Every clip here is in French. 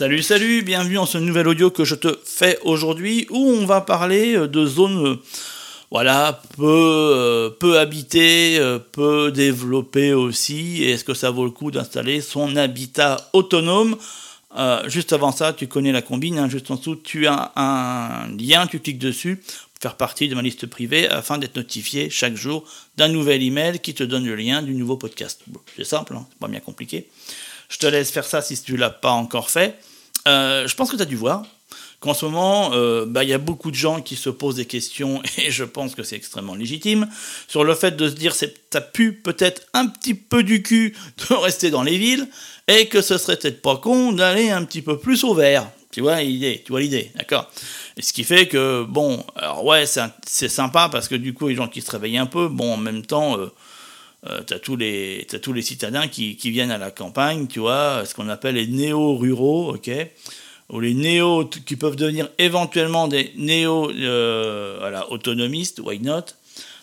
Salut, salut, bienvenue dans ce nouvel audio que je te fais aujourd'hui où on va parler de zones euh, voilà, peu, euh, peu habitées, euh, peu développées aussi. Est-ce que ça vaut le coup d'installer son habitat autonome? Juste avant ça, tu connais la combine, hein, juste en dessous, tu as un lien, tu cliques dessus pour faire partie de ma liste privée afin d'être notifié chaque jour d'un nouvel email qui te donne le lien du nouveau podcast. c'est simple, hein, c'est pas bien compliqué. Je te laisse faire ça si tu l'as pas encore fait. Euh, je pense que tu as dû voir qu'en ce moment, euh, bah, il y a beaucoup de gens qui se posent des questions, et je pense que c'est extrêmement légitime, sur le fait de se dire c'est t'as pu peut-être un petit peu du cul de rester dans les villes, et que ce serait peut-être pas con d'aller un petit peu plus au vert. Tu vois l'idée, tu vois l'idée, d'accord? Et ce qui fait que, bon, alors ouais, c'est sympa parce que du coup, les gens qui se réveillent un peu, bon, en même temps, euh, euh, t'as tous les tous les citadins qui, qui, viennent à la campagne, tu vois, ce qu'on appelle les néo-ruraux, ok, ou les néo qui peuvent devenir éventuellement des néo euh, voilà, autonomistes, why not?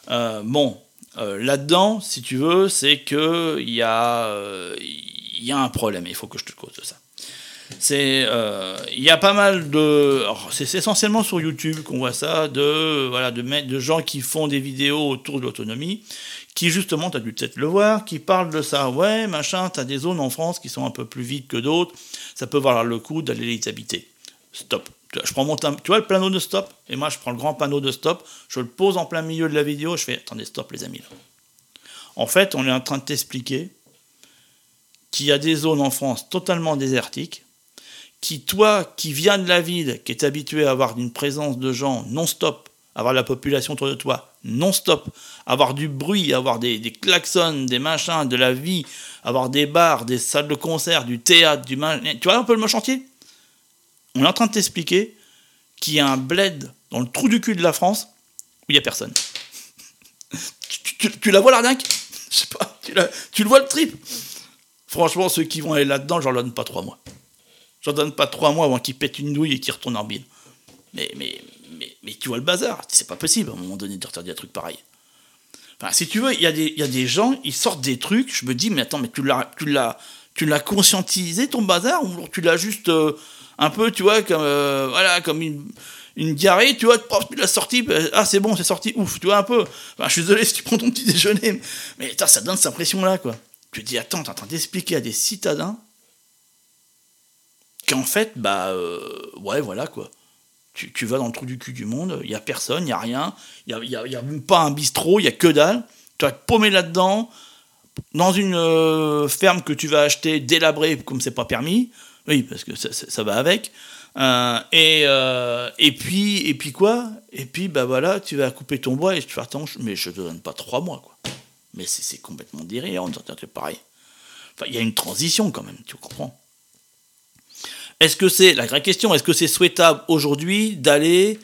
Euh, Bon, euh, là-dedans, si tu veux, c'est que il y a il y a un problème. Il faut que je te cause de ça. C'est il y a pas mal de c'est essentiellement sur YouTube qu'on voit ça de voilà de de gens qui font des vidéos autour de l'autonomie qui justement, tu as dû peut-être le voir, qui parle de ça. Ouais, machin, tu as des zones en France qui sont un peu plus vides que d'autres, ça peut valoir le coup d'aller les habiter. Stop. Tu vois le panneau de stop, et moi je prends le grand panneau de stop, je le pose en plein milieu de la vidéo, je fais attendez, stop les amis. En fait, on est en train de t'expliquer qu'il y a des zones en France totalement désertiques, qui, toi, qui viens de la ville, qui est habitué à avoir une présence de gens non-stop, avoir la population autour de toi non-stop, avoir du bruit, avoir des, des, klaxons, des machins, de la vie, avoir des bars, des salles de concert, du théâtre, du Tu vois un peu le chantier? On est en train de t'expliquer qu'il y a un bled dans le trou du cul de la France où il n'y a personne. tu, la vois l'arnaque? Je sais pas, tu, tu, le vois le trip? Franchement, ceux qui vont aller là-dedans, j'en donne pas trois mois. Donne pas trois mois avant qu'ils pètent une douille et qu'ils retournent en bille. Mais, mais, mais, tu vois le bazar, c'est pas possible à un moment donné de dire des trucs pareils. Enfin, si tu veux, il y, a des, y a des gens, ils sortent des trucs, je me dis, mais attends, mais tu l'as, tu tu l'as conscientisé ton bazar ou tu l'as juste euh, un peu, tu vois, comme, euh, voilà, comme une, une diarrhée, tu vois, tu l'as sorti, bah, ah c'est bon, c'est sorti, ouf, tu vois un peu. Enfin, je suis désolé si tu prends ton petit déjeuner, mais ça donne cette impression-là, quoi. Tu te dis, attends, t'es en train d'expliquer à des citadins qu'en fait, bah, euh, ouais, voilà, quoi. Tu, vas dans le trou du cul du monde, il n'y a personne, il n'y a rien, il n'y a, y a, pas un bistrot, il n'y a que dalle. Tu vas te paumer là-dedans, dans une euh, ferme que tu vas acheter délabrée comme c'est pas permis. Oui, parce que ça, va avec. Euh, et, puis, et puis quoi? Et puis, bah voilà, tu vas couper ton bois et tu vas attends, mais je te donne pas trois mois, quoi. Mais c'est complètement délirant, pareil. Enfin, il y a une transition quand même, tu comprends? Est-ce que c'est, la vraie question, est-ce que c'est souhaitable aujourd'hui d'aller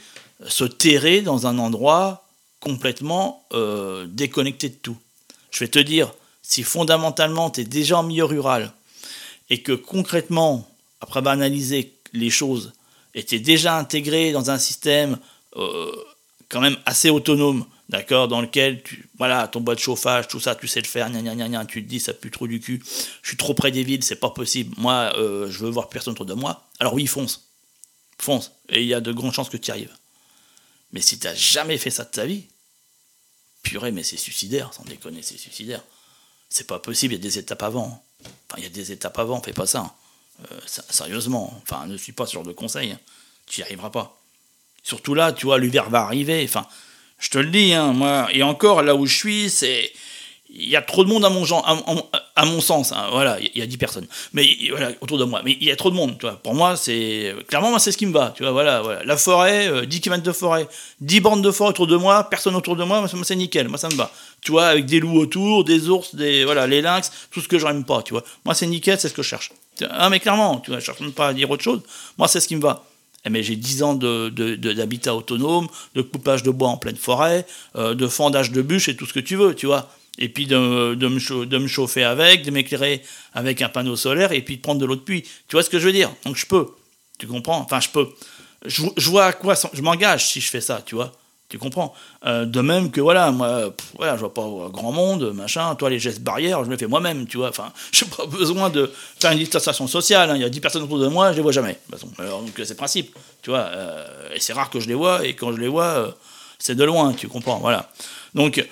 se terrer dans un endroit complètement euh, déconnecté de tout? Je vais te dire, si fondamentalement tu es déjà en milieu rural et que concrètement, après avoir analysé les choses, tu es déjà intégré dans un système euh, quand même assez autonome, d'accord, dans lequel tu, voilà, ton bois de chauffage, tout ça, tu sais le faire, tu te dis, ça pue trop du cul, je suis trop près des villes, c'est pas possible, moi, euh, je veux voir personne autour de moi. Alors oui, fonce, fonce, et il y a de grandes chances que tu y arrives. Mais si tu n'as jamais fait ça de ta vie, purée, mais c'est suicidaire, sans déconner, c'est suicidaire. C'est pas possible, il y a des étapes avant. Enfin, il y a des étapes avant, fais pas ça. Euh, sérieusement, enfin, ne suis pas ce genre de conseil, hein. tu n'y arriveras pas. Surtout là, tu vois, l'hiver va arriver, enfin, je te le dis, hein, moi, et encore là où je suis, c'est. Il y a trop de monde à mon, sens, hein, voilà, il y a 10 personnes, mais voilà, autour de moi, mais il y a trop de monde, tu vois. Pour moi, c'est. Clairement, moi, c'est ce qui me va, tu vois, voilà, voilà. La forêt, 10 euh, km de forêt, 10 bandes de forêt autour de moi, personne autour de moi, moi, c'est nickel, moi, ça me va. Tu vois, avec des loups autour, des ours, des. Voilà, les lynx, tout ce que j'aime pas, tu vois. Moi, c'est nickel, c'est ce que je cherche. Ah, mais clairement, tu vois, je cherche pas à dire autre chose. Moi, c'est ce qui me va. Eh, mais j'ai 10 ans d'habitat de, autonome, de coupage de bois en pleine forêt, euh, de fendage de bûches et tout ce que tu veux, tu vois. Et puis de, me, de me chauffer avec, de m'éclairer avec un panneau solaire et puis de prendre de l'eau de puits. Tu vois ce que je veux dire? Donc je peux. Tu comprends? Enfin, je peux. Je, vois à quoi je m'engage si je fais ça, tu vois. Tu comprends euh, De même que, voilà, moi, voilà, je vois pas grand monde, machin. Toi, les gestes barrières, je les fais moi-même, tu vois. Enfin, j'ai pas besoin de faire une distanciation sociale. Hein. Il y a 10 personnes autour de moi, je les vois jamais. Alors, donc, c'est le principe, tu vois. Euh, et c'est rare que je les vois, et quand je les vois, euh, c'est de loin, tu comprends, voilà. Donc,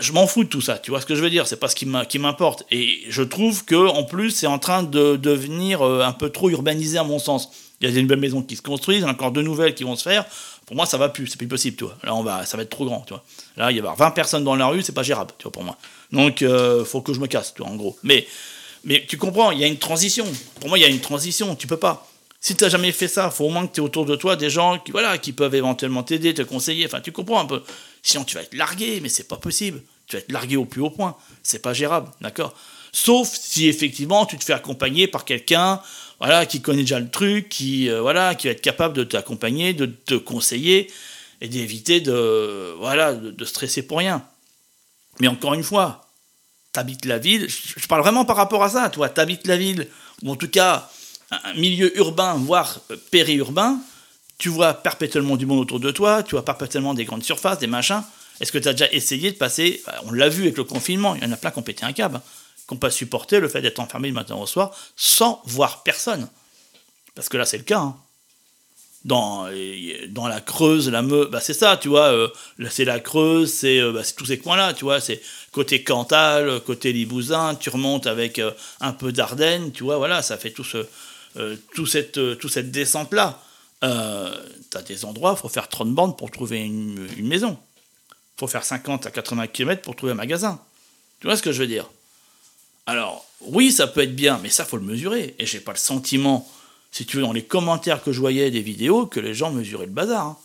je m'en fous de tout ça, tu vois ce que je veux dire C'est pas ce qui m'importe. Et je trouve que en plus, c'est en train de devenir un peu trop urbanisé à mon sens. Il y a des nouvelles maisons qui se construisent, encore deux nouvelles qui vont se faire pour moi, ça va plus, c'est plus possible, tu vois. Là, on va, ça va être trop grand, tu vois. Là, il y avoir 20 personnes dans la rue, c'est pas gérable, tu vois, pour moi. Donc, euh, faut que je me casse, tu vois, en gros. Mais, mais tu comprends, il y a une transition. Pour moi, il y a une transition, tu peux pas. Si tu n'as jamais fait ça, faut au moins que tu aies autour de toi des gens qui, voilà, qui peuvent éventuellement t'aider, te conseiller. Enfin, tu comprends un peu. Sinon, tu vas être largué, mais c'est pas possible. Tu vas être largué au plus haut point. C'est pas gérable, d'accord? Sauf si effectivement tu te fais accompagner par quelqu'un voilà, qui connaît déjà le truc, qui, euh, voilà, qui va être capable de t'accompagner, de te conseiller et d'éviter de, voilà, de, stresser pour rien. Mais encore une fois, t'habites la ville, je, parle vraiment par rapport à ça, toi, t'habites la ville, ou en tout cas un milieu urbain, voire euh, périurbain, tu vois perpétuellement du monde autour de toi, tu vois perpétuellement des grandes surfaces, des machins. Est-ce que tu as déjà essayé de passer, bah, on l'a vu avec le confinement, il y en a plein qui ont pété un câble, n'ont pas supporté le fait d'être enfermé le matin au soir sans voir personne. Parce que là, c'est le cas. Hein. Dans, dans la Creuse, la Meuse, bah c'est ça, tu vois. Euh, c'est la Creuse, c'est euh, bah, tous ces coins-là, tu vois. C'est côté Cantal, côté Libousin, tu remontes avec euh, un peu d'Ardennes, tu vois. Voilà, ça fait tout, ce, tout cette, tout cette descente-là. tu as des endroits, il faut faire 30 bandes pour trouver une, une maison. Faut faire 50 à 80 km pour trouver un magasin. Tu vois ce que je veux dire? Alors, oui, ça peut être bien, mais ça, faut le mesurer. Et j'ai pas le sentiment, si tu veux, dans les commentaires que je voyais des vidéos, que les gens mesuraient le bazar. Hein.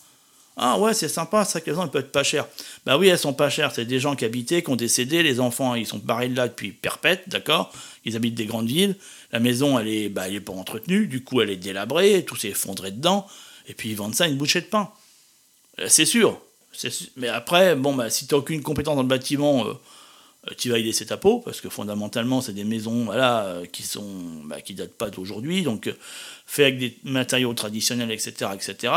Ah ouais, c'est sympa, ça, qu'elles ont, elles peuvent être pas chères. Bah oui, elles sont pas chères, c'est des gens qui habitaient, qui ont décédé, les enfants, ils sont barrés de là depuis perpète, d'accord? Ils habitent des grandes villes, la maison, elle est, bah, elle pas entretenue, du coup, elle est délabrée, tout s'est effondré dedans, et puis ils vendent ça une bouchée de pain. Euh, c'est sûr. Mais après, bon, bah, si tu n'as aucune compétence dans le bâtiment, euh, tu vas y laisser ta peau, parce que fondamentalement, c'est des maisons voilà, euh, qui sont bah, qui datent pas d'aujourd'hui, donc euh, fait avec des matériaux traditionnels, etc., etc.,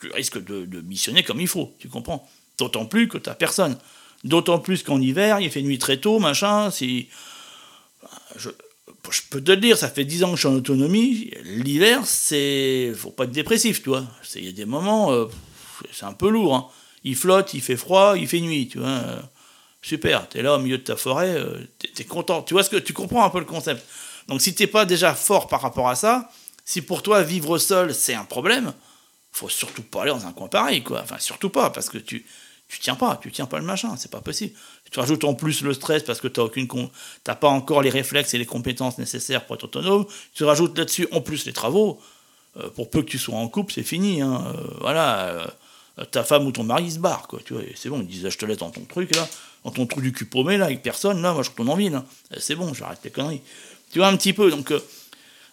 tu risques de, missionner comme il faut, tu comprends? D'autant plus que tu personne. D'autant plus qu'en hiver, il fait nuit très tôt, machin, si... Je, je peux te le dire, ça fait 10 ans que je suis en autonomie, l'hiver, c'est... faut pas être dépressif, tu vois. Il y a des moments, c'est un peu lourd, hein. Il flotte, il fait froid, il fait nuit, tu vois super, tu es là au milieu de ta forêt, euh, tu es, content. Tu vois ce que tu comprends un peu le concept. Donc si t'es pas déjà fort par rapport à ça, si pour toi vivre seul c'est un problème, faut surtout pas aller dans un coin pareil, quoi. Enfin surtout pas parce que tu tu tiens pas, tu tiens pas le machin, c'est pas possible. Tu rajoutes en plus le stress parce que tu aucune t'as pas encore les réflexes et les compétences nécessaires pour être autonome. Tu rajoutes là-dessus en plus les travaux. Euh, pour peu que tu sois en couple, c'est fini. Hein. Euh, voilà, ta femme ou ton mari se barre, quoi. Tu vois, c'est bon, ils disent je te laisse dans ton truc là dans ton trou du cul paumé, là, avec personne, là, moi, je retourne en ville. Hein. Eh, c'est bon, j'arrête les conneries. Tu vois, un petit peu, donc... Euh,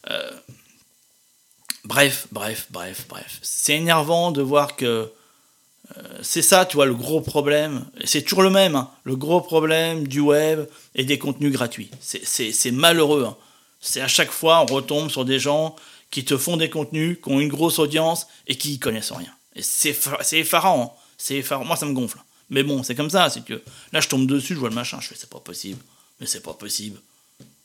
euh, bref, bref, bref, bref. C'est énervant de voir que... Euh, c'est ça, tu vois, le gros problème. C'est toujours le même, hein, le gros problème du web et des contenus gratuits. C'est malheureux. Hein. C'est à chaque fois, on retombe sur des gens qui te font des contenus, qui ont une grosse audience et qui y connaissent rien. C'est effarant. C'est effarant. Moi, ça me gonfle. Mais bon, c'est comme ça, c'est que là je tombe dessus, je vois le machin, je fais c'est pas possible, mais c'est pas possible.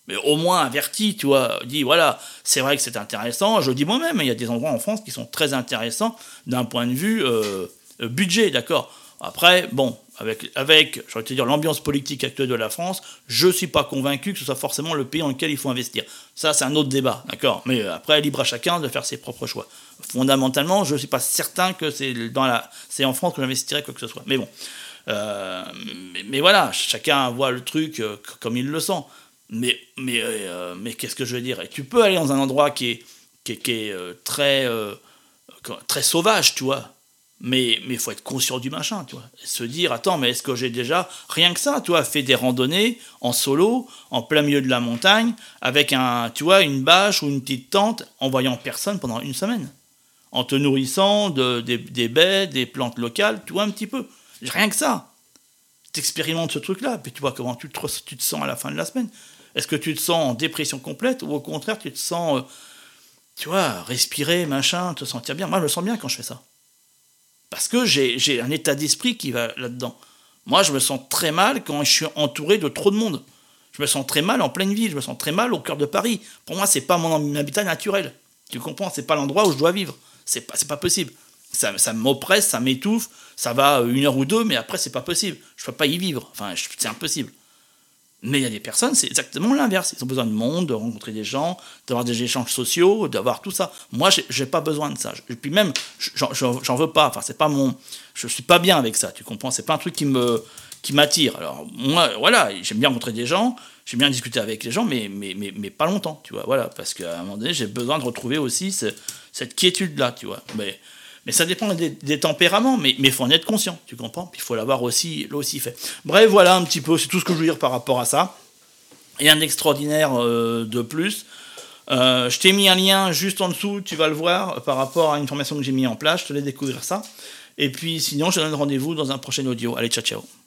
Mais au moins averti, tu vois, dis voilà, c'est vrai que c'est intéressant. Je dis moi-même, il y a des endroits en France qui sont très intéressants d'un point de vue euh, budget, d'accord. Après, bon, avec, avec dire, l'ambiance politique actuelle de la France, je ne suis pas convaincu que ce soit forcément le pays dans lequel il faut investir. Ça, c'est un autre débat, d'accord? Mais après, libre à chacun de faire ses propres choix. Fondamentalement, je ne suis pas certain que c'est en France que j'investirais quoi que ce soit. Mais bon, euh, mais, voilà, chacun voit le truc euh, comme il le sent. Mais, mais, euh, mais qu'est-ce que je veux dire? Et tu peux aller dans un endroit qui est, qui est, très, très sauvage, tu vois mais il faut être conscient du machin, tu vois. Se dire, attends, mais est-ce que j'ai déjà, rien que ça, tu vois, fait des randonnées en solo, en plein milieu de la montagne, avec un, tu vois, une bâche ou une petite tente, en voyant personne pendant une semaine. En te nourrissant de, des, des baies, des plantes locales, tu vois, un petit peu. Rien que ça. T'expérimentes ce truc-là, puis tu vois comment tu te, tu te sens à la fin de la semaine. Est-ce que tu te sens en dépression complète, ou au contraire, tu te sens, euh, tu vois, respirer, machin, te sentir bien? Moi, je me sens bien quand je fais ça. Parce que j'ai un état d'esprit qui va là-dedans. Moi, je me sens très mal quand je suis entouré de trop de monde. Je me sens très mal en pleine ville, je me sens très mal au cœur de Paris. Pour moi, c'est pas mon habitat naturel. Tu comprends? C'est pas l'endroit où je dois vivre. C'est pas, pas possible. Ça, m'oppresse, ça m'étouffe, ça va une heure ou deux, mais après, c'est pas possible. Je peux pas y vivre. Enfin, c'est impossible. Mais il y a des personnes, c'est exactement l'inverse. Ils ont besoin de monde, de rencontrer des gens, d'avoir des échanges sociaux, d'avoir tout ça. Moi, j'ai pas besoin de ça. Et puis même, j'en veux pas. Enfin, c'est pas mon. Je suis pas bien avec ça. Tu comprends? C'est pas un truc qui me qui m'attire. Alors moi, voilà, j'aime bien rencontrer des gens, j'aime bien discuter avec les gens, mais mais, mais, mais pas longtemps, tu vois. Voilà, parce qu'à un moment donné, j'ai besoin de retrouver aussi cette quiétude là, tu vois. Mais mais ça dépend des, tempéraments, mais il faut en être conscient, tu comprends? Puis il faut l'avoir aussi, fait. Bref, voilà un petit peu, c'est tout ce que je veux dire par rapport à ça. Et un extraordinaire euh, de plus. Euh, je t'ai mis un lien juste en dessous, tu vas le voir, par rapport à une formation que j'ai mis en place, je te laisse découvrir ça. Et puis sinon, je te donne rendez-vous dans un prochain audio. Allez, ciao ciao